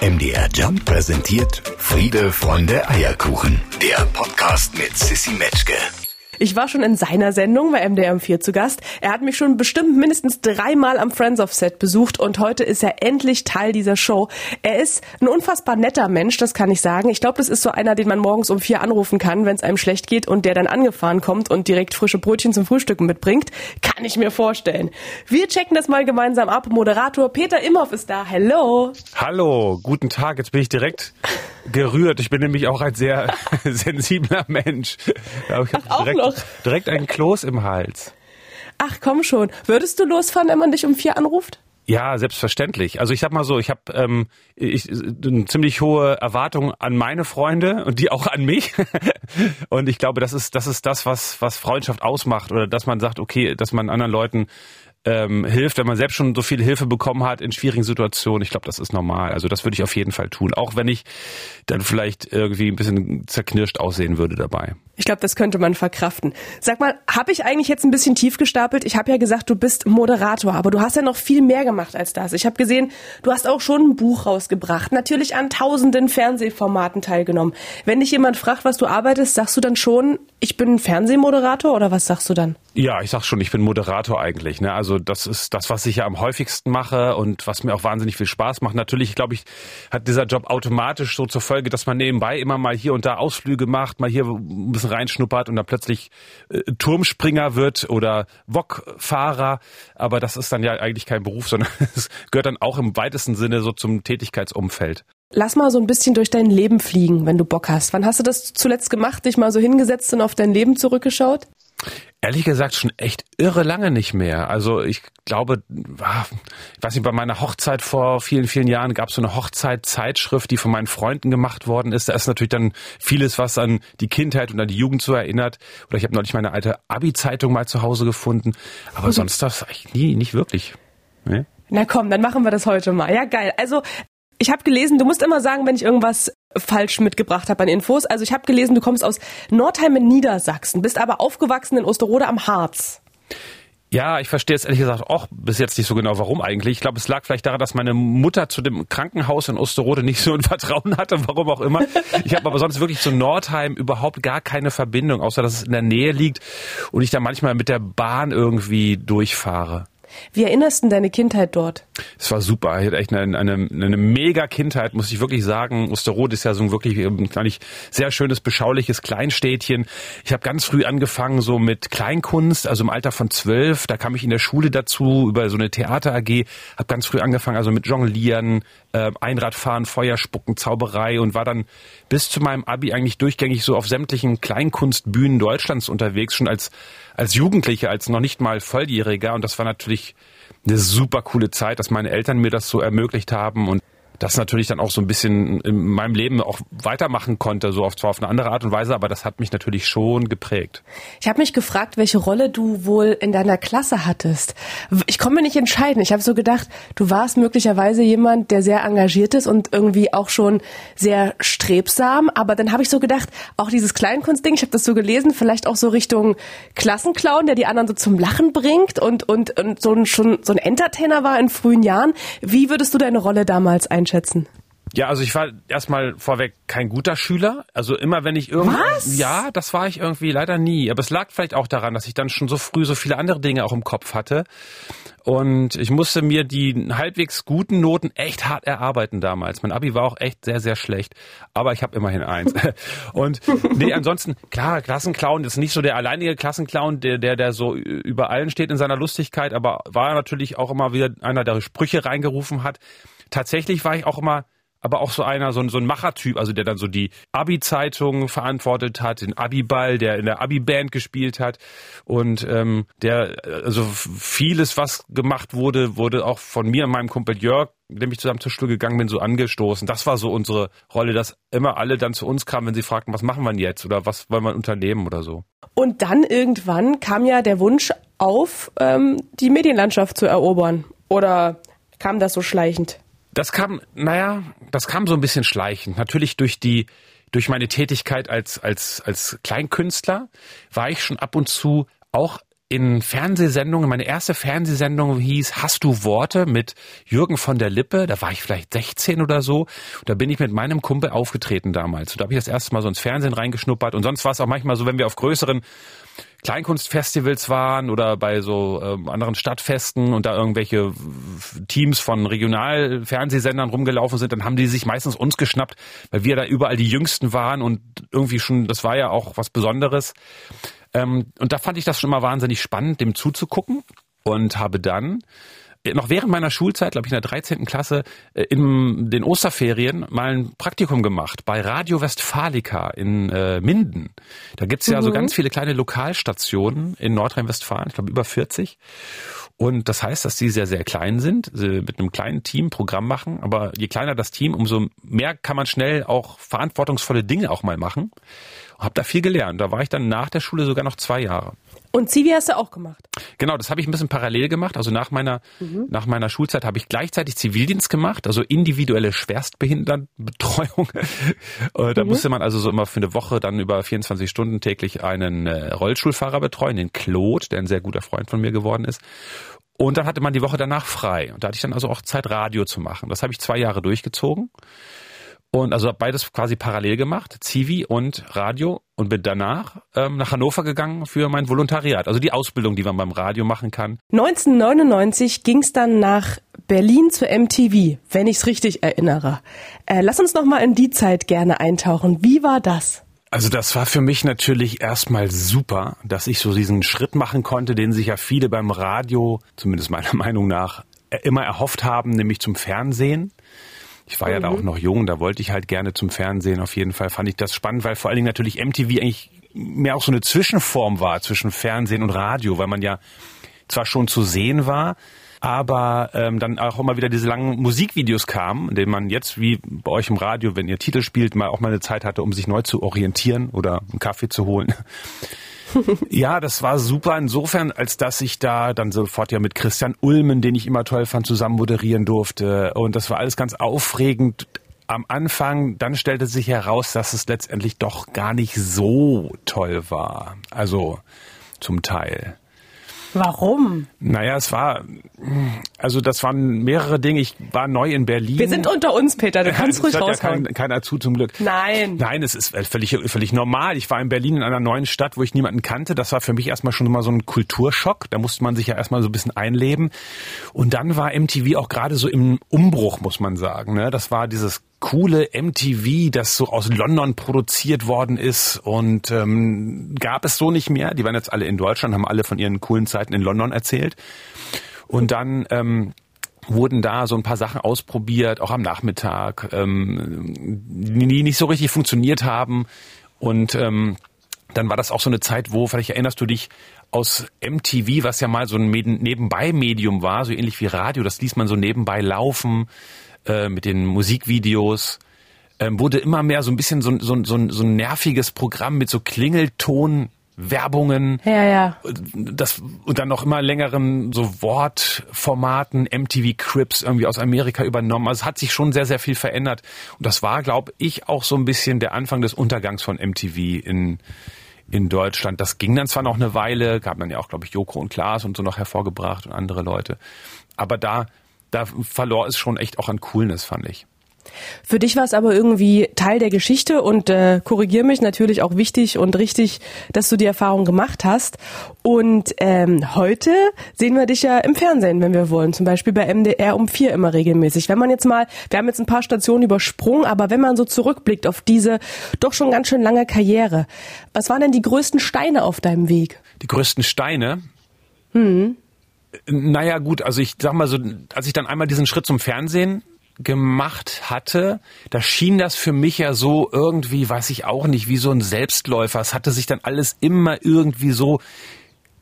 MDR Jump präsentiert Friede, Freunde, Eierkuchen. Der Podcast mit Sissy Metzke. Ich war schon in seiner Sendung bei MDR 4 zu Gast. Er hat mich schon bestimmt mindestens dreimal am Friends of Set besucht und heute ist er endlich Teil dieser Show. Er ist ein unfassbar netter Mensch, das kann ich sagen. Ich glaube, das ist so einer, den man morgens um vier anrufen kann, wenn es einem schlecht geht und der dann angefahren kommt und direkt frische Brötchen zum Frühstücken mitbringt. Kann ich mir vorstellen. Wir checken das mal gemeinsam ab. Moderator Peter Imhoff ist da. Hello. Hallo, guten Tag. Jetzt bin ich direkt gerührt. Ich bin nämlich auch ein sehr sensibler Mensch. Ich habe direkt, direkt einen Kloß im Hals. Ach komm schon. Würdest du losfahren, wenn man dich um vier anruft? Ja, selbstverständlich. Also ich sag mal so, ich habe ähm, ich, eine ziemlich hohe Erwartung an meine Freunde und die auch an mich. und ich glaube, das ist das ist das, was was Freundschaft ausmacht oder dass man sagt, okay, dass man anderen Leuten ähm, hilft, wenn man selbst schon so viel Hilfe bekommen hat in schwierigen Situationen. Ich glaube, das ist normal. Also das würde ich auf jeden Fall tun, auch wenn ich dann vielleicht irgendwie ein bisschen zerknirscht aussehen würde dabei. Ich glaube, das könnte man verkraften. Sag mal, habe ich eigentlich jetzt ein bisschen tief gestapelt? Ich habe ja gesagt, du bist Moderator, aber du hast ja noch viel mehr gemacht als das. Ich habe gesehen, du hast auch schon ein Buch rausgebracht, natürlich an tausenden Fernsehformaten teilgenommen. Wenn dich jemand fragt, was du arbeitest, sagst du dann schon, ich bin Fernsehmoderator oder was sagst du dann? Ja, ich sag schon, ich bin Moderator eigentlich. Ne? Also das ist das, was ich ja am häufigsten mache und was mir auch wahnsinnig viel Spaß macht. Natürlich, glaube ich, hat dieser Job automatisch so zur Folge, dass man nebenbei immer mal hier und da Ausflüge macht, mal hier ein bisschen reinschnuppert und dann plötzlich äh, Turmspringer wird oder Wokfahrer. Aber das ist dann ja eigentlich kein Beruf, sondern es gehört dann auch im weitesten Sinne so zum Tätigkeitsumfeld. Lass mal so ein bisschen durch dein Leben fliegen, wenn du Bock hast. Wann hast du das zuletzt gemacht, dich mal so hingesetzt und auf dein Leben zurückgeschaut? Ehrlich gesagt schon echt irre lange nicht mehr. Also ich glaube, ah, ich weiß nicht, bei meiner Hochzeit vor vielen, vielen Jahren gab es so eine Hochzeitzeitschrift, die von meinen Freunden gemacht worden ist. Da ist natürlich dann vieles, was an die Kindheit und an die Jugend so erinnert. Oder ich habe neulich meine alte Abi-Zeitung mal zu Hause gefunden. Aber mhm. sonst das eigentlich nie, nicht wirklich. Nee? Na komm, dann machen wir das heute mal. Ja, geil. Also ich habe gelesen, du musst immer sagen, wenn ich irgendwas falsch mitgebracht habe an Infos. Also ich habe gelesen, du kommst aus Nordheim in Niedersachsen, bist aber aufgewachsen in Osterode am Harz. Ja, ich verstehe jetzt ehrlich gesagt auch bis jetzt nicht so genau, warum eigentlich. Ich glaube, es lag vielleicht daran, dass meine Mutter zu dem Krankenhaus in Osterode nicht so ein Vertrauen hatte, warum auch immer. Ich habe aber sonst wirklich zu Nordheim überhaupt gar keine Verbindung, außer dass es in der Nähe liegt und ich da manchmal mit der Bahn irgendwie durchfahre. Wie erinnerst du deine Kindheit dort? Es war super. Ich hatte echt eine, eine, eine mega Kindheit, muss ich wirklich sagen. Osterrot ist ja so ein wirklich eigentlich sehr schönes, beschauliches Kleinstädtchen. Ich habe ganz früh angefangen so mit Kleinkunst, also im Alter von zwölf. Da kam ich in der Schule dazu über so eine Theater AG. Habe ganz früh angefangen, also mit Jonglieren, äh, Einradfahren, Feuerspucken, Zauberei und war dann bis zu meinem Abi eigentlich durchgängig so auf sämtlichen Kleinkunstbühnen Deutschlands unterwegs, schon als als Jugendlicher, als noch nicht mal Volljähriger. Und das war natürlich eine super coole Zeit, dass meine Eltern mir das so ermöglicht haben und das natürlich dann auch so ein bisschen in meinem Leben auch weitermachen konnte, so oft zwar auf eine andere Art und Weise, aber das hat mich natürlich schon geprägt. Ich habe mich gefragt, welche Rolle du wohl in deiner Klasse hattest. Ich komme mir nicht entscheiden. Ich habe so gedacht, du warst möglicherweise jemand, der sehr engagiert ist und irgendwie auch schon sehr strebsam, aber dann habe ich so gedacht, auch dieses Kleinkunstding, ich habe das so gelesen, vielleicht auch so Richtung Klassenclown, der die anderen so zum Lachen bringt und und, und so ein schon so ein Entertainer war in frühen Jahren. Wie würdest du deine Rolle damals einschätzen? Einschätzen? Ja, also ich war erstmal vorweg kein guter Schüler. Also immer wenn ich irgendwie. Was? Ja, das war ich irgendwie leider nie. Aber es lag vielleicht auch daran, dass ich dann schon so früh so viele andere Dinge auch im Kopf hatte. Und ich musste mir die halbwegs guten Noten echt hart erarbeiten damals. Mein Abi war auch echt sehr, sehr schlecht. Aber ich habe immerhin eins. Und nee, ansonsten, klar, Klassenclown ist nicht so der alleinige Klassenclown, der, der, der so über allen steht in seiner Lustigkeit, aber war natürlich auch immer wieder einer, der Sprüche reingerufen hat tatsächlich war ich auch immer aber auch so einer, so ein, so ein Machertyp, also der dann so die Abi-Zeitung verantwortet hat, den Abi-Ball, der in der Abi-Band gespielt hat und ähm, der, also vieles, was gemacht wurde, wurde auch von mir und meinem Kumpel Jörg, dem ich zusammen zur Schule gegangen bin, so angestoßen. Das war so unsere Rolle, dass immer alle dann zu uns kamen, wenn sie fragten, was machen wir jetzt oder was wollen wir unternehmen oder so. Und dann irgendwann kam ja der Wunsch auf, ähm, die Medienlandschaft zu erobern. Oder kam das so schleichend? Das kam, naja, das kam so ein bisschen schleichend. Natürlich durch die, durch meine Tätigkeit als, als, als Kleinkünstler war ich schon ab und zu auch in Fernsehsendungen, meine erste Fernsehsendung hieß Hast du Worte mit Jürgen von der Lippe, da war ich vielleicht 16 oder so, da bin ich mit meinem Kumpel aufgetreten damals. Und da habe ich das erste Mal so ins Fernsehen reingeschnuppert und sonst war es auch manchmal so, wenn wir auf größeren Kleinkunstfestivals waren oder bei so äh, anderen Stadtfesten und da irgendwelche Teams von Regionalfernsehsendern rumgelaufen sind, dann haben die sich meistens uns geschnappt, weil wir da überall die Jüngsten waren und irgendwie schon, das war ja auch was Besonderes. Ähm, und da fand ich das schon immer wahnsinnig spannend, dem zuzugucken und habe dann noch während meiner Schulzeit, glaube ich in der 13. Klasse, äh, in den Osterferien mal ein Praktikum gemacht bei Radio Westfalica in äh, Minden. Da gibt's ja mhm. so ganz viele kleine Lokalstationen in Nordrhein-Westfalen, ich glaube über 40. Und das heißt, dass die sehr, sehr klein sind, mit einem kleinen Team Programm machen. Aber je kleiner das Team, umso mehr kann man schnell auch verantwortungsvolle Dinge auch mal machen. Hab da viel gelernt. Da war ich dann nach der Schule sogar noch zwei Jahre. Und Zivi hast du auch gemacht? Genau, das habe ich ein bisschen parallel gemacht. Also nach meiner, mhm. nach meiner Schulzeit habe ich gleichzeitig Zivildienst gemacht, also individuelle Schwerstbehindertenbetreuung. Äh, da mhm. musste man also so immer für eine Woche dann über 24 Stunden täglich einen äh, Rollstuhlfahrer betreuen, den Claude, der ein sehr guter Freund von mir geworden ist. Und dann hatte man die Woche danach frei. Und da hatte ich dann also auch Zeit, Radio zu machen. Das habe ich zwei Jahre durchgezogen. Und also beides quasi parallel gemacht, Zivi und Radio und bin danach ähm, nach Hannover gegangen für mein Volontariat, also die Ausbildung, die man beim Radio machen kann. 1999 ging es dann nach Berlin zur MTV, wenn ich es richtig erinnere. Äh, lass uns noch mal in die Zeit gerne eintauchen. Wie war das? Also das war für mich natürlich erstmal super, dass ich so diesen Schritt machen konnte, den sich ja viele beim Radio, zumindest meiner Meinung nach, immer erhofft haben, nämlich zum Fernsehen. Ich war mhm. ja da auch mhm. noch jung, da wollte ich halt gerne zum Fernsehen. Auf jeden Fall fand ich das spannend, weil vor allen Dingen natürlich MTV eigentlich mehr auch so eine Zwischenform war zwischen Fernsehen und Radio, weil man ja zwar schon zu sehen war, aber ähm, dann auch immer wieder diese langen Musikvideos kamen, in denen man jetzt wie bei euch im Radio, wenn ihr Titel spielt, mal auch mal eine Zeit hatte, um sich neu zu orientieren oder einen Kaffee zu holen ja, das war super insofern, als dass ich da dann sofort ja mit Christian Ulmen, den ich immer toll fand, zusammen moderieren durfte. Und das war alles ganz aufregend am Anfang, dann stellte sich heraus, dass es letztendlich doch gar nicht so toll war. Also zum Teil. Warum? Naja, es war, also das waren mehrere Dinge. Ich war neu in Berlin. Wir sind unter uns, Peter. Du kannst ruhig raushauen. Ja kein, keiner zu zum Glück. Nein. Nein, es ist völlig, völlig normal. Ich war in Berlin in einer neuen Stadt, wo ich niemanden kannte. Das war für mich erstmal schon mal so ein Kulturschock. Da musste man sich ja erstmal so ein bisschen einleben. Und dann war MTV auch gerade so im Umbruch, muss man sagen. Ne? Das war dieses coole MTV, das so aus London produziert worden ist und ähm, gab es so nicht mehr. Die waren jetzt alle in Deutschland, haben alle von ihren coolen Zeiten in London erzählt. Und dann ähm, wurden da so ein paar Sachen ausprobiert, auch am Nachmittag, ähm, die nicht so richtig funktioniert haben. Und ähm, dann war das auch so eine Zeit, wo, vielleicht erinnerst du dich, aus MTV, was ja mal so ein Nebenbei-Medium war, so ähnlich wie Radio, das ließ man so nebenbei laufen äh, mit den Musikvideos, ähm, wurde immer mehr so ein bisschen so, so, so, so ein nerviges Programm mit so Klingelton. Werbungen, ja, ja. Das, und dann noch immer längeren so Wortformaten, MTV Crips irgendwie aus Amerika übernommen. Also es hat sich schon sehr, sehr viel verändert. Und das war, glaube ich, auch so ein bisschen der Anfang des Untergangs von MTV in, in Deutschland. Das ging dann zwar noch eine Weile, gab dann ja auch, glaube ich, Joko und Klaas und so noch hervorgebracht und andere Leute. Aber da da verlor es schon echt auch an Coolness, fand ich. Für dich war es aber irgendwie Teil der Geschichte und äh, korrigier mich natürlich auch wichtig und richtig, dass du die Erfahrung gemacht hast. Und ähm, heute sehen wir dich ja im Fernsehen, wenn wir wollen, zum Beispiel bei MDR um vier immer regelmäßig. Wenn man jetzt mal, wir haben jetzt ein paar Stationen übersprungen, aber wenn man so zurückblickt auf diese doch schon ganz schön lange Karriere, was waren denn die größten Steine auf deinem Weg? Die größten Steine? Hm. Naja, gut, also ich sag mal so, als ich dann einmal diesen Schritt zum Fernsehen gemacht hatte, da schien das für mich ja so irgendwie, weiß ich auch nicht, wie so ein Selbstläufer. Es hatte sich dann alles immer irgendwie so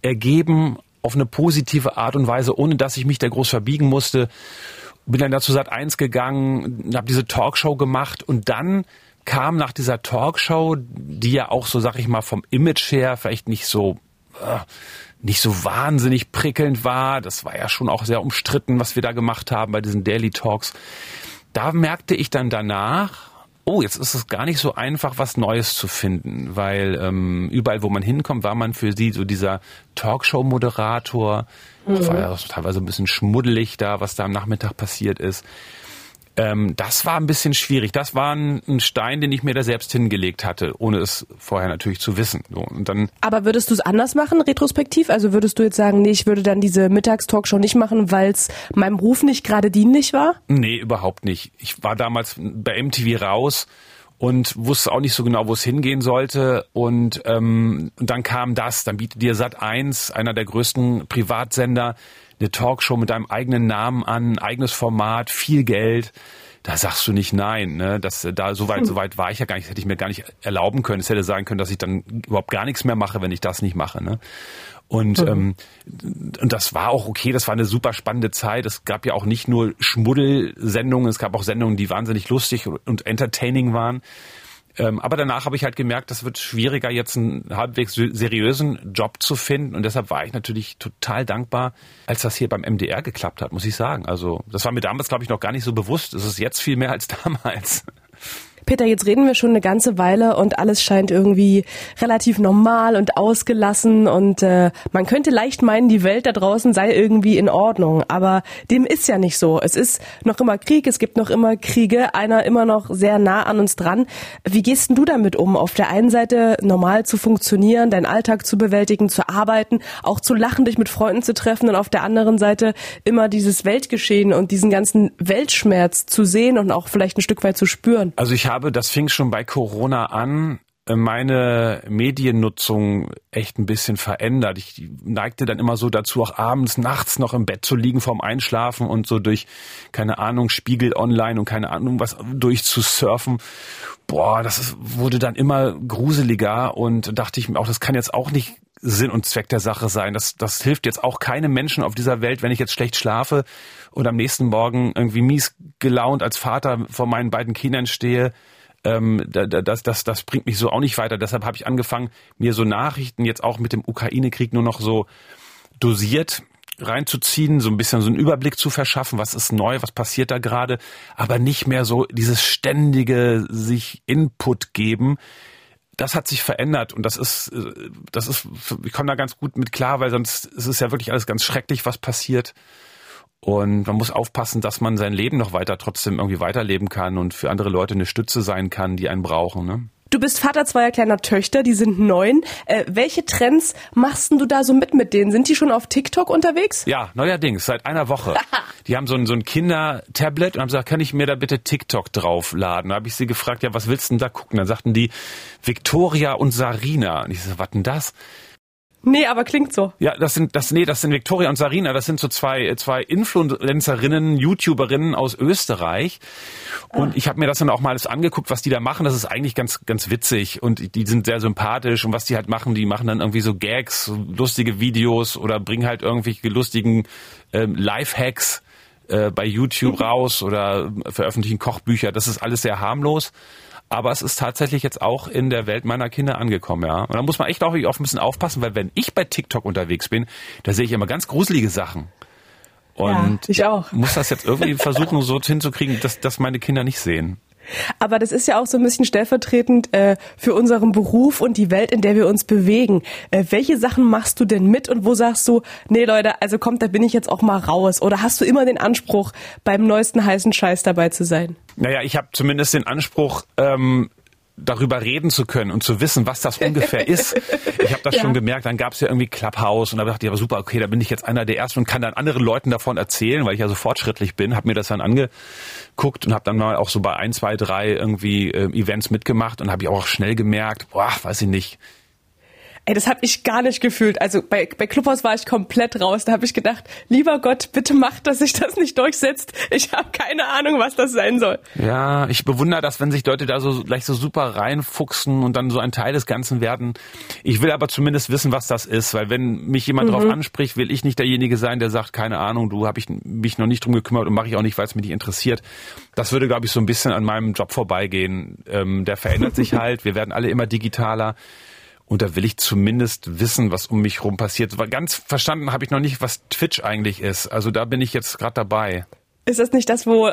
ergeben auf eine positive Art und Weise, ohne dass ich mich da groß verbiegen musste. Bin dann dazu Sat 1 gegangen, habe diese Talkshow gemacht und dann kam nach dieser Talkshow, die ja auch so, sag ich mal, vom Image her vielleicht nicht so äh, nicht so wahnsinnig prickelnd war. Das war ja schon auch sehr umstritten, was wir da gemacht haben bei diesen Daily Talks. Da merkte ich dann danach, oh, jetzt ist es gar nicht so einfach, was Neues zu finden, weil ähm, überall, wo man hinkommt, war man für sie so dieser Talkshow-Moderator. Mhm. War ja teilweise ein bisschen schmuddelig da, was da am Nachmittag passiert ist. Ähm, das war ein bisschen schwierig. Das war ein, ein, Stein, den ich mir da selbst hingelegt hatte, ohne es vorher natürlich zu wissen. So, und dann Aber würdest du es anders machen, retrospektiv? Also würdest du jetzt sagen, nee, ich würde dann diese Mittagstalkshow nicht machen, weil es meinem Ruf nicht gerade dienlich war? Nee, überhaupt nicht. Ich war damals bei MTV raus und wusste auch nicht so genau, wo es hingehen sollte. Und, ähm, und dann kam das, dann bietet dir Sat 1, einer der größten Privatsender, eine Talkshow mit deinem eigenen Namen an, eigenes Format, viel Geld. Da sagst du nicht nein, ne? Das da so weit, so weit war ich ja gar nicht, das hätte ich mir gar nicht erlauben können. Es hätte sein können, dass ich dann überhaupt gar nichts mehr mache, wenn ich das nicht mache. Ne? Und, mhm. ähm, und das war auch okay, das war eine super spannende Zeit. Es gab ja auch nicht nur Schmuddelsendungen, es gab auch Sendungen, die wahnsinnig lustig und entertaining waren. Ähm, aber danach habe ich halt gemerkt, das wird schwieriger, jetzt einen halbwegs seriösen Job zu finden. Und deshalb war ich natürlich total dankbar, als das hier beim MDR geklappt hat, muss ich sagen. Also das war mir damals, glaube ich, noch gar nicht so bewusst. Es ist jetzt viel mehr als damals. Peter, jetzt reden wir schon eine ganze Weile und alles scheint irgendwie relativ normal und ausgelassen und äh, man könnte leicht meinen, die Welt da draußen sei irgendwie in Ordnung, aber dem ist ja nicht so. Es ist noch immer Krieg, es gibt noch immer Kriege, einer immer noch sehr nah an uns dran. Wie gehst denn du damit um, auf der einen Seite normal zu funktionieren, deinen Alltag zu bewältigen, zu arbeiten, auch zu lachen, dich mit Freunden zu treffen und auf der anderen Seite immer dieses Weltgeschehen und diesen ganzen Weltschmerz zu sehen und auch vielleicht ein Stück weit zu spüren? Also ich habe habe, das fing schon bei Corona an, äh, meine Mediennutzung echt ein bisschen verändert. Ich neigte dann immer so dazu, auch abends, nachts noch im Bett zu liegen vorm Einschlafen und so durch, keine Ahnung, Spiegel online und keine Ahnung was durchzusurfen. Boah, das wurde dann immer gruseliger und dachte ich mir auch, das kann jetzt auch nicht Sinn und Zweck der Sache sein. Das, das hilft jetzt auch keinem Menschen auf dieser Welt, wenn ich jetzt schlecht schlafe und am nächsten Morgen irgendwie mies gelaunt als Vater vor meinen beiden Kindern stehe. Ähm, das, das, das bringt mich so auch nicht weiter. Deshalb habe ich angefangen, mir so Nachrichten jetzt auch mit dem Ukraine-Krieg nur noch so dosiert reinzuziehen, so ein bisschen so einen Überblick zu verschaffen, was ist neu, was passiert da gerade, aber nicht mehr so dieses ständige sich Input geben, das hat sich verändert und das ist, äh, das ist, ich komme da ganz gut mit klar, weil sonst ist es ja wirklich alles ganz schrecklich, was passiert. Und man muss aufpassen, dass man sein Leben noch weiter trotzdem irgendwie weiterleben kann und für andere Leute eine Stütze sein kann, die einen brauchen. Ne? Du bist Vater zweier kleiner Töchter, die sind neun. Äh, welche Trends machst du da so mit mit denen? Sind die schon auf TikTok unterwegs? Ja, neuerdings, seit einer Woche. die haben so ein, so ein Kinder-Tablet und haben gesagt, kann ich mir da bitte TikTok draufladen? Da habe ich sie gefragt, ja, was willst du denn da gucken? Dann sagten die Victoria und Sarina. Und ich so, was denn das? Nee, aber klingt so. Ja, das sind das nee, das sind Victoria und Sarina, das sind so zwei zwei Influencerinnen, YouTuberinnen aus Österreich und ah. ich habe mir das dann auch mal alles angeguckt, was die da machen, das ist eigentlich ganz ganz witzig und die sind sehr sympathisch und was die halt machen, die machen dann irgendwie so Gags, lustige Videos oder bringen halt irgendwelche lustigen ähm, Lifehacks äh, bei YouTube mhm. raus oder veröffentlichen Kochbücher, das ist alles sehr harmlos. Aber es ist tatsächlich jetzt auch in der Welt meiner Kinder angekommen, ja. Und da muss man echt auch, ein bisschen aufpassen, weil wenn ich bei TikTok unterwegs bin, da sehe ich immer ganz gruselige Sachen. Und ja, ich auch. muss das jetzt irgendwie versuchen, so hinzukriegen, dass, dass meine Kinder nicht sehen. Aber das ist ja auch so ein bisschen stellvertretend äh, für unseren Beruf und die Welt, in der wir uns bewegen. Äh, welche Sachen machst du denn mit und wo sagst du, nee Leute, also kommt, da bin ich jetzt auch mal raus? Oder hast du immer den Anspruch, beim neuesten heißen Scheiß dabei zu sein? Naja, ich habe zumindest den Anspruch, ähm, darüber reden zu können und zu wissen, was das ungefähr ist. Ich habe das ja. schon gemerkt, dann gab es ja irgendwie Clubhouse und da dachte ich, aber super, okay, da bin ich jetzt einer der Ersten und kann dann anderen Leuten davon erzählen, weil ich ja so fortschrittlich bin, habe mir das dann angeguckt und habe dann mal auch so bei ein, zwei, drei irgendwie äh, Events mitgemacht und habe ich auch schnell gemerkt, boah, weiß ich nicht, Ey, das habe ich gar nicht gefühlt. Also bei, bei Clubhouse war ich komplett raus. Da habe ich gedacht, lieber Gott, bitte mach, dass sich das nicht durchsetzt. Ich habe keine Ahnung, was das sein soll. Ja, ich bewundere das, wenn sich Leute da so gleich so super reinfuchsen und dann so ein Teil des Ganzen werden. Ich will aber zumindest wissen, was das ist, weil wenn mich jemand mhm. darauf anspricht, will ich nicht derjenige sein, der sagt, keine Ahnung, du habe ich mich noch nicht drum gekümmert und mache ich auch nicht, weil es mich nicht interessiert. Das würde, glaube ich, so ein bisschen an meinem Job vorbeigehen. Ähm, der verändert sich halt. Wir werden alle immer digitaler. Und da will ich zumindest wissen, was um mich rum passiert. Weil ganz verstanden habe ich noch nicht, was Twitch eigentlich ist. Also da bin ich jetzt gerade dabei. Ist das nicht das, wo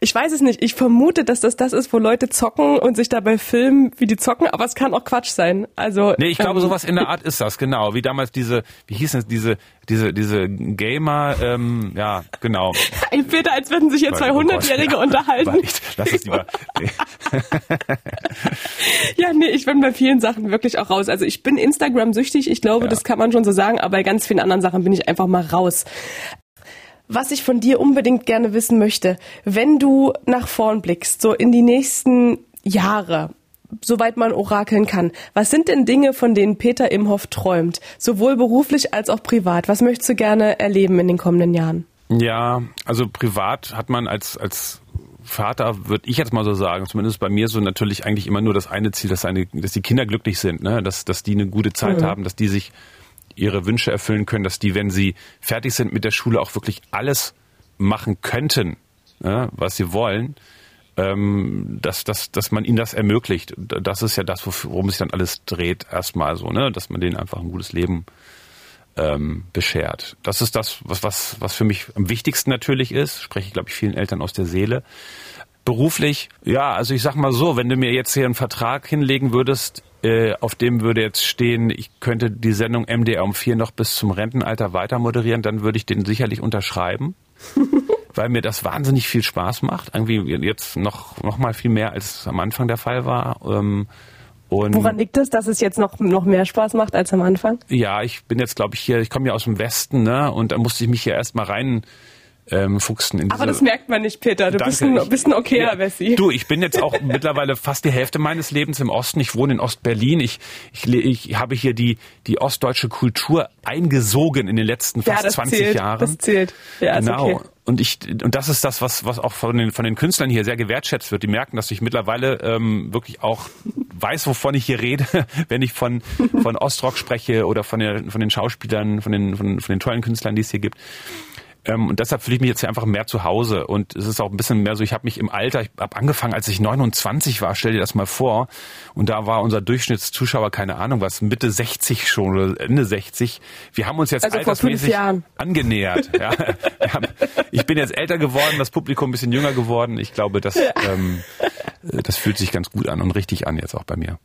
Ich weiß es nicht. Ich vermute, dass das das ist, wo Leute zocken und sich dabei filmen, wie die zocken, aber es kann auch Quatsch sein. Also Nee, ich glaube, ähm, sowas in der Art ist das, genau. Wie damals diese, wie hieß es, diese, diese, diese Gamer, ähm, ja, genau. Ey, Peter, als würden sich hier zwei Oh Hundertjährige ja. unterhalten. Nicht, lass es lieber. Nee. Ja, nee, ich bin bei vielen Sachen wirklich auch raus. Also ich bin Instagram-süchtig, ich glaube, Ja. das kann man schon so sagen, aber bei ganz vielen anderen Sachen bin ich einfach mal raus. Was ich von dir unbedingt gerne wissen möchte, wenn du nach vorn blickst, so in die nächsten Jahre, soweit man orakeln kann, was sind denn Dinge, von denen Peter Imhoff träumt, sowohl beruflich als auch privat? Was möchtest du gerne erleben in den kommenden Jahren? Ja, also privat hat man als, als Vater, würde ich jetzt mal so sagen, zumindest bei mir so natürlich eigentlich immer nur das eine Ziel, dass, seine, dass die Kinder glücklich sind, ne? dass, dass die eine gute Zeit haben, dass die sich ihre Wünsche erfüllen können, dass die, wenn sie fertig sind mit der Schule, auch wirklich alles machen könnten, ne? was sie wollen, ähm, dass, dass, dass man ihnen das ermöglicht. Das ist ja das, worum sich dann alles dreht, erstmal so, ne? dass man denen einfach ein gutes Leben ähm, beschert. Das ist das, was, was, was für mich am wichtigsten natürlich ist. Spreche ich, glaube ich, vielen Eltern aus der Seele. Beruflich, ja, also ich sag mal so, wenn du mir jetzt hier einen Vertrag hinlegen würdest, äh, auf dem würde jetzt stehen, ich könnte die Sendung MDR um vier noch bis zum Rentenalter weiter moderieren, dann würde ich den sicherlich unterschreiben. weil mir das wahnsinnig viel Spaß macht. Irgendwie jetzt noch, noch mal viel mehr, als am Anfang der Fall war. Ähm, und Woran liegt es, dass es jetzt noch, noch mehr Spaß macht als am Anfang? ja, ich bin jetzt, glaube ich, hier, ich komme ja aus dem Westen, ne? Und da musste ich mich hier erstmal rein ähm, fuchsen in Aber das merkt man nicht, Peter. Du bist ein, bist ein okayer Ja, Wessi. Du, ich bin jetzt auch mittlerweile fast die Hälfte meines Lebens im Osten. Ich wohne in Ostberlin. Ich, ich, ich habe hier die, die ostdeutsche Kultur eingesogen in den letzten ja, fast das 20 zählt. Jahren. Das zählt. Ja, genau. okay. Und ich und das ist das, was was auch von den von den Künstlern hier sehr gewertschätzt wird. Die merken, dass ich mittlerweile ähm, wirklich auch weiß, wovon ich hier rede, wenn ich von von Ostrock spreche oder von der, von den Schauspielern, von den von, von den tollen Künstlern, die es hier gibt. Ähm, und deshalb fühle ich mich jetzt hier einfach mehr zu Hause. Und es ist auch ein bisschen mehr so, ich habe mich im Alter, ich habe angefangen, als ich 29 war, stell dir das mal vor. Und da war unser Durchschnittszuschauer, keine Ahnung was, Mitte 60 schon oder Ende 60. Wir haben uns jetzt Also altersmäßig angenähert. Ja. Ich bin jetzt älter geworden, das Publikum ein bisschen jünger geworden. Ich glaube, das, ähm, äh, das fühlt sich ganz gut an und richtig an jetzt auch bei mir.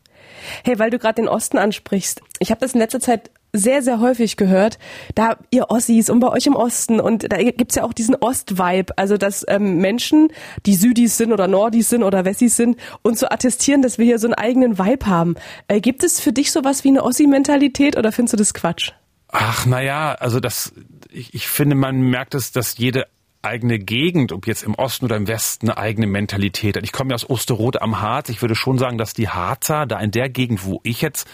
Hey, weil du gerade den Osten ansprichst. Ich habe das in letzter Zeit sehr, sehr häufig gehört. Da ihr Ossis und bei euch im Osten und da gibt's ja auch diesen Ost-Vibe. Also dass ähm, Menschen, die Südis sind oder Nordis sind oder Wessis sind, uns so attestieren, dass wir hier so einen eigenen Vibe haben. Äh, gibt es für dich sowas wie eine Ossi-Mentalität oder findest du das Quatsch? Ach, naja, also das, ich, ich finde, man merkt es, dass jede eigene Gegend, ob jetzt im Osten oder im Westen, eine eigene Mentalität hat. Ich komme ja aus Osterode am Harz. Ich würde schon sagen, dass die Harzer da in der Gegend, wo ich jetzt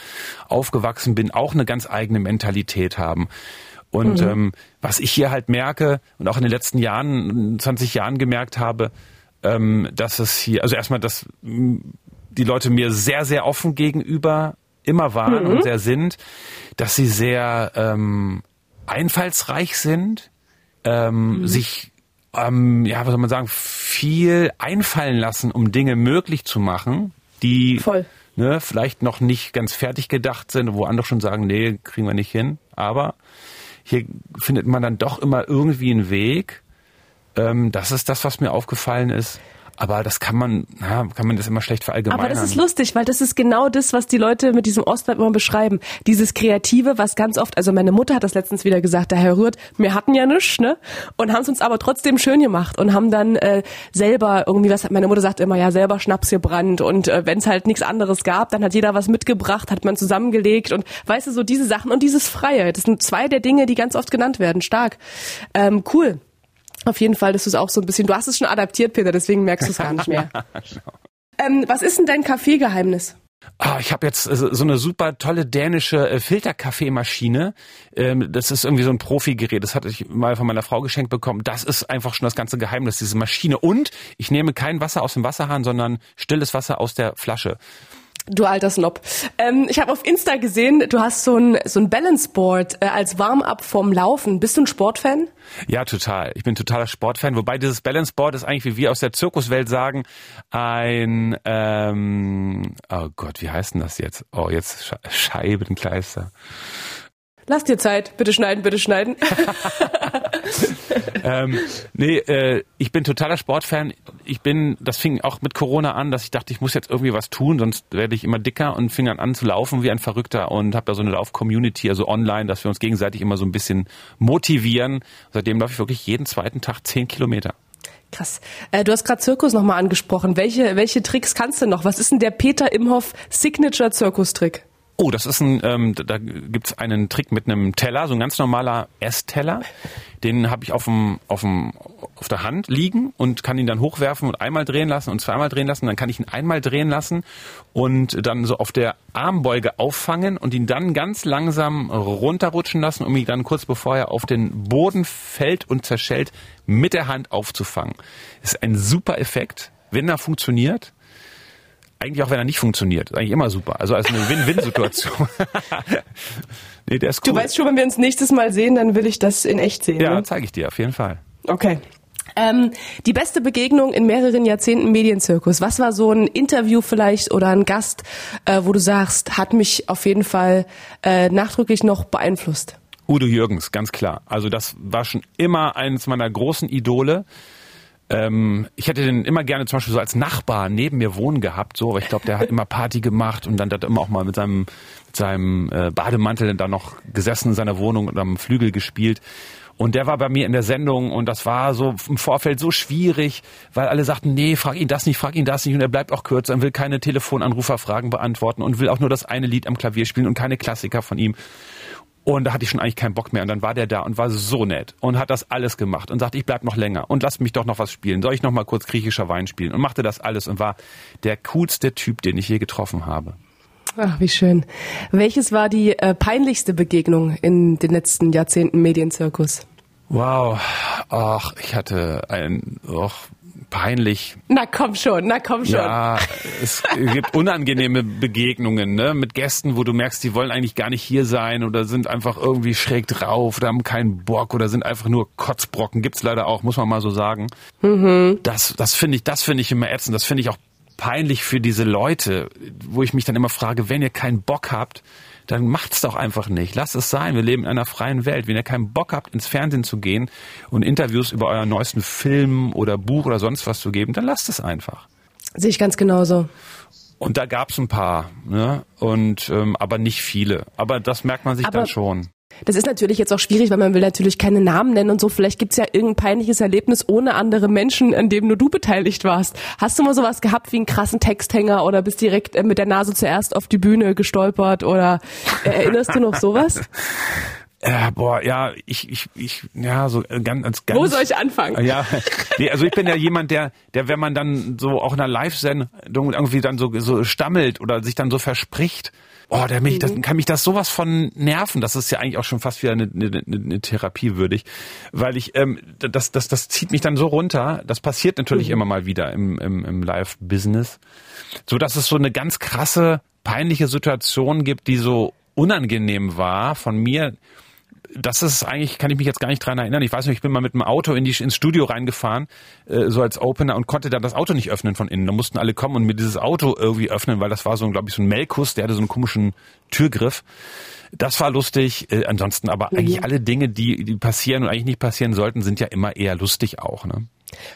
aufgewachsen bin, auch eine ganz eigene Mentalität haben. Und ähm, was ich hier halt merke und auch in den letzten Jahren, 20 Jahren gemerkt habe, ähm, dass es hier, also erstmal, dass mh, die Leute mir sehr, sehr offen gegenüber immer waren und sehr sind, dass sie sehr ähm, einfallsreich sind, ähm, sich, ähm, ja, was soll man sagen, viel einfallen lassen, um Dinge möglich zu machen, die Voll. Ne, vielleicht noch nicht ganz fertig gedacht sind, wo andere schon sagen, nee, kriegen wir nicht hin. Aber hier findet man dann doch immer irgendwie einen Weg. Ähm, das ist das, was mir aufgefallen ist. Aber das kann man, na, kann man das immer schlecht verallgemeinern. Aber das ist lustig, weil das ist genau das, was die Leute mit diesem Ostvibe immer beschreiben. Dieses Kreative, was ganz oft, also meine Mutter hat das letztens wieder gesagt, der Herr Rührt, wir hatten ja nichts, ne? Und haben es uns aber trotzdem schön gemacht und haben dann äh, selber irgendwie was, meine Mutter sagt immer, ja, selber Schnaps gebrannt und äh, wenn es halt nichts anderes gab, dann hat jeder was mitgebracht, hat man zusammengelegt und weißt du, so diese Sachen und dieses Freie, das sind zwei der Dinge, die ganz oft genannt werden. Stark. Ähm, cool. Auf jeden Fall, du es auch so ein bisschen, du hast es schon adaptiert, Peter, deswegen merkst du es gar nicht mehr. ähm, was ist denn dein Kaffeegeheimnis? Ah, ich habe jetzt äh, so eine super tolle dänische äh, Filterkaffeemaschine. Ähm, das ist irgendwie so ein Profi-Gerät. Das hatte ich mal von meiner Frau geschenkt bekommen. Das ist einfach schon das ganze Geheimnis, diese Maschine. Und ich nehme kein Wasser aus dem Wasserhahn, sondern stilles Wasser aus der Flasche. Du alter Snob. Ähm, ich habe auf Insta gesehen, du hast so ein, so ein Balanceboard äh, als Warm-up vorm Laufen. Bist du ein Sportfan? Ja, total. Ich bin totaler Sportfan. Wobei dieses Balanceboard ist eigentlich, wie wir aus der Zirkuswelt sagen, ein, ähm, oh Gott, wie heißt denn das jetzt? Oh, jetzt Sche Scheibenkleister. Lass dir Zeit. Bitte schneiden, bitte schneiden. ähm, nee, äh, ich bin totaler Sportfan. Ich bin, das fing auch mit Corona an, dass ich dachte, ich muss jetzt irgendwie was tun, sonst werde ich immer dicker und fing dann an zu laufen wie ein Verrückter und habe da so eine Lauf-Community, also online, dass wir uns gegenseitig immer so ein bisschen motivieren. Seitdem laufe ich wirklich jeden zweiten Tag zehn Kilometer. Krass. Äh, du hast gerade Zirkus nochmal angesprochen. Welche, welche Tricks kannst du noch? Was ist denn der Peter Imhoff Signature Zirkus-Trick? Oh, das ist ein, ähm, da gibt's einen Trick mit einem Teller, so ein ganz normaler Essteller. Den habe ich auf dem, auf dem, auf der Hand liegen und kann ihn dann hochwerfen und einmal drehen lassen und zweimal drehen lassen. Dann kann ich ihn einmal drehen lassen und dann so auf der Armbeuge auffangen und ihn dann ganz langsam runterrutschen lassen, um ihn dann kurz bevor er auf den Boden fällt und zerschellt, mit der Hand aufzufangen. Das ist ein super Effekt, wenn er funktioniert eigentlich auch wenn er nicht funktioniert. Ist eigentlich immer super. Also als eine Win-Win-Situation. nee, der ist cool. Du weißt schon, wenn wir uns nächstes Mal sehen, dann will ich das in echt sehen. Ja, ne? zeige ich dir auf jeden Fall. Okay. Ähm, die beste Begegnung in mehreren Jahrzehnten Medienzirkus. Was war so ein Interview vielleicht oder ein Gast, äh, wo du sagst, hat mich auf jeden Fall äh, nachdrücklich noch beeinflusst? Udo Jürgens, ganz klar. Also das war schon immer eines meiner großen Idole. Ähm, ich hätte den immer gerne zum Beispiel so als Nachbar neben mir wohnen gehabt, so, weil ich glaube, der hat immer Party gemacht und dann hat er immer auch mal mit seinem, mit seinem äh, Bademantel da noch gesessen in seiner Wohnung und am Flügel gespielt. Und der war bei mir in der Sendung und das war so im Vorfeld so schwierig, weil alle sagten, nee, frag ihn das nicht, frag ihn das nicht und er bleibt auch kürzer und will keine Telefonanruferfragen beantworten und will auch nur das eine Lied am Klavier spielen und keine Klassiker von ihm. Und da hatte ich schon eigentlich keinen Bock mehr. Und dann war der da und war so nett und hat das alles gemacht und sagte, ich bleib noch länger und lass mich doch noch was spielen. Soll ich noch mal kurz griechischer Wein spielen? Und machte das alles und war der coolste Typ, den ich je getroffen habe. Ach, wie schön. Welches war die äh, peinlichste Begegnung in den letzten Jahrzehnten Medienzirkus? Wow. Ach, ich hatte ein, och, peinlich. Na komm schon, na komm schon. Ja, es gibt unangenehme Begegnungen ne, mit Gästen, wo du merkst, die wollen eigentlich gar nicht hier sein oder sind einfach irgendwie schräg drauf oder haben keinen Bock oder sind einfach nur Kotzbrocken. Gibt's leider auch, muss man mal so sagen. Mhm. Das, das finde ich, das finde ich immer ätzend. Das finde ich auch peinlich für diese Leute, wo ich mich dann immer frage, wenn ihr keinen Bock habt, dann macht's doch einfach nicht. Lasst es sein. Wir leben in einer freien Welt. Wenn ihr keinen Bock habt, ins Fernsehen zu gehen und Interviews über euren neuesten Film oder Buch oder sonst was zu geben, dann lasst es einfach. Sehe ich ganz genauso. Und da gab's ein paar, ne? Und ähm, aber nicht viele. Aber das merkt man sich aber dann schon. Das ist natürlich jetzt auch schwierig, weil man will natürlich keine Namen nennen und so. Vielleicht gibt's ja irgendein peinliches Erlebnis ohne andere Menschen, an dem nur du beteiligt warst. Hast du mal sowas gehabt wie einen krassen Texthänger oder bist direkt äh, mit der Nase zuerst auf die Bühne gestolpert oder äh, erinnerst du noch sowas? Äh, boah, ja, ich, ich, ich, ja, so ganz, ganz. Wo soll ich anfangen? Ja, nee, also ich bin ja jemand, der, der, wenn man dann so auch in einer Live-Sendung irgendwie dann so, so stammelt oder sich dann so verspricht, oh, der mich, das, mhm. kann mich das sowas von nerven. Das ist ja eigentlich auch schon fast wieder eine, eine, eine Therapie würdig, weil ich, ähm, das, das, das zieht mich dann so runter. Das passiert natürlich mhm. immer mal wieder im, im, im Live-Business, so dass es so eine ganz krasse, peinliche Situation gibt, die so unangenehm war von mir das ist eigentlich, kann ich mich jetzt gar nicht dran erinnern. Ich weiß nicht, ich bin mal mit dem Auto in die, ins Studio reingefahren, äh, so als Opener und konnte dann das Auto nicht öffnen von innen. Da mussten alle kommen und mir dieses Auto irgendwie öffnen, weil das war so, glaube ich, so ein Melkus, der hatte so einen komischen Türgriff. Das war lustig. Äh, ansonsten aber mhm. eigentlich alle Dinge, die, die passieren und eigentlich nicht passieren sollten, sind ja immer eher lustig auch. Ne?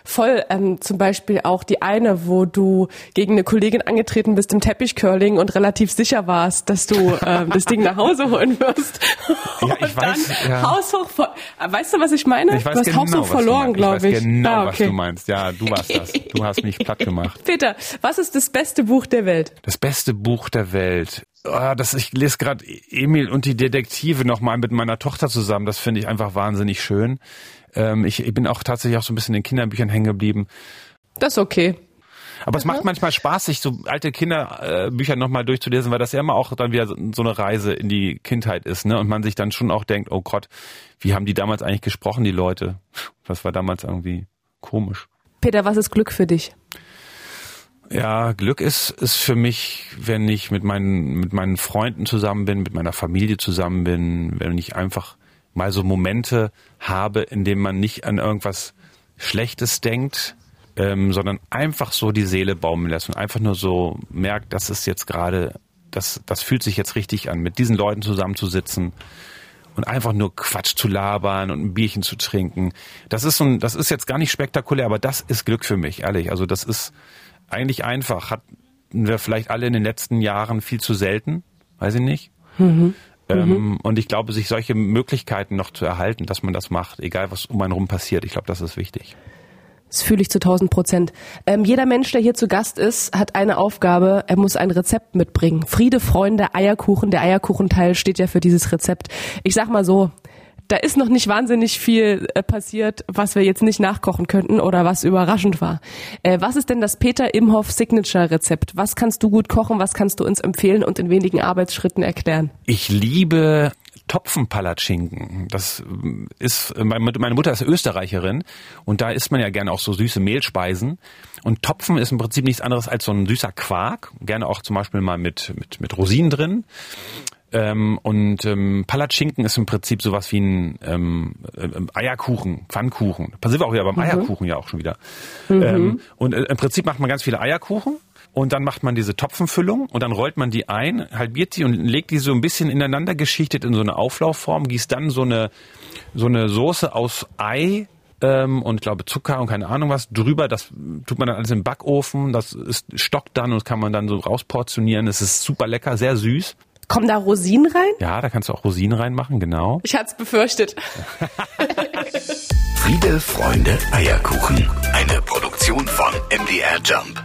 Voll, ähm, zum Beispiel auch die eine, wo du gegen eine Kollegin angetreten bist im Teppichcurling und relativ sicher warst, dass du ähm, das Ding nach Hause holen wirst. Ja, ich weiß. Ja. Haushoch, weißt du, was ich meine? Ich weiß du hast genau, haushoch verloren, glaube ich. Ich weiß genau, ah, okay. was du meinst. Ja, du warst das. Du hast mich platt gemacht. Peter, was ist das beste Buch der Welt? Das beste Buch der Welt. Oh, das, ich lese gerade Emil und die Detektive nochmal mit meiner Tochter zusammen. Das finde ich einfach wahnsinnig schön. Ähm, ich, ich bin auch tatsächlich auch so ein bisschen in den Kinderbüchern hängen geblieben. Das ist okay. Aber es macht manchmal Spaß, sich so alte Kinderbücher nochmal durchzulesen, weil das ja immer auch dann wieder so eine Reise in die Kindheit ist, ne? Und man sich dann schon auch denkt, oh Gott, wie haben die damals eigentlich gesprochen, die Leute? Das war damals irgendwie komisch. Peter, was ist Glück für dich? Ja, Glück ist, ist für mich, wenn ich mit meinen, mit meinen Freunden zusammen bin, mit meiner Familie zusammen bin, wenn ich einfach mal so Momente habe, in denen man nicht an irgendwas Schlechtes denkt, ähm, sondern einfach so die Seele baumeln lässt und einfach nur so merkt, das ist jetzt gerade, das, das fühlt sich jetzt richtig an, mit diesen Leuten zusammenzusitzen und einfach nur Quatsch zu labern und ein Bierchen zu trinken. Das ist so ein, das ist jetzt gar nicht spektakulär, aber das ist Glück für mich, ehrlich. Also das ist eigentlich einfach. Hatten wir vielleicht alle in den letzten Jahren viel zu selten, weiß ich nicht. Mhm. Ähm, mhm. Und ich glaube, sich solche Möglichkeiten noch zu erhalten, dass man das macht, egal was um einen rum passiert, ich glaube, das ist wichtig. Das fühle ich zu 1000 Prozent. Ähm, jeder Mensch, der hier zu Gast ist, hat eine Aufgabe. Er muss ein Rezept mitbringen. Friede, Freunde, Eierkuchen. Der Eierkuchenteil steht ja für dieses Rezept. Ich sag mal so, da ist noch nicht wahnsinnig viel äh, passiert, was wir jetzt nicht nachkochen könnten oder was überraschend war. Äh, was ist denn das Peter Imhoff Signature Rezept? Was kannst du gut kochen? Was kannst du uns empfehlen und in wenigen Arbeitsschritten erklären? Ich liebe Topfenpalatschinken. Das ist, meine Mutter ist Österreicherin und da isst man ja gerne auch so süße Mehlspeisen. Und Topfen ist im Prinzip nichts anderes als so ein süßer Quark, gerne auch zum Beispiel mal mit, mit, mit Rosinen drin. Ähm, und ähm, Palatschinken ist im Prinzip sowas wie ein ähm, äh, Eierkuchen, Pfannkuchen. Da sind wir auch wieder beim mhm. Eierkuchen ja auch schon wieder. Mhm. Ähm, und äh, im Prinzip macht man ganz viele Eierkuchen und dann macht man diese Topfenfüllung und dann rollt man die ein, halbiert die und legt die so ein bisschen ineinander geschichtet in so eine Auflaufform, gießt dann so eine so eine Soße aus Ei ähm, und glaube Zucker und keine Ahnung was drüber. Das tut man dann alles im Backofen. Das ist stockt dann und kann man dann so rausportionieren. Es ist super lecker, sehr süß. Kommen da Rosinen rein? Ja, da kannst du auch Rosinen reinmachen, genau. Ich hatte es befürchtet. Friede, Freunde, Eierkuchen. Eine Produktion von MDR Jump.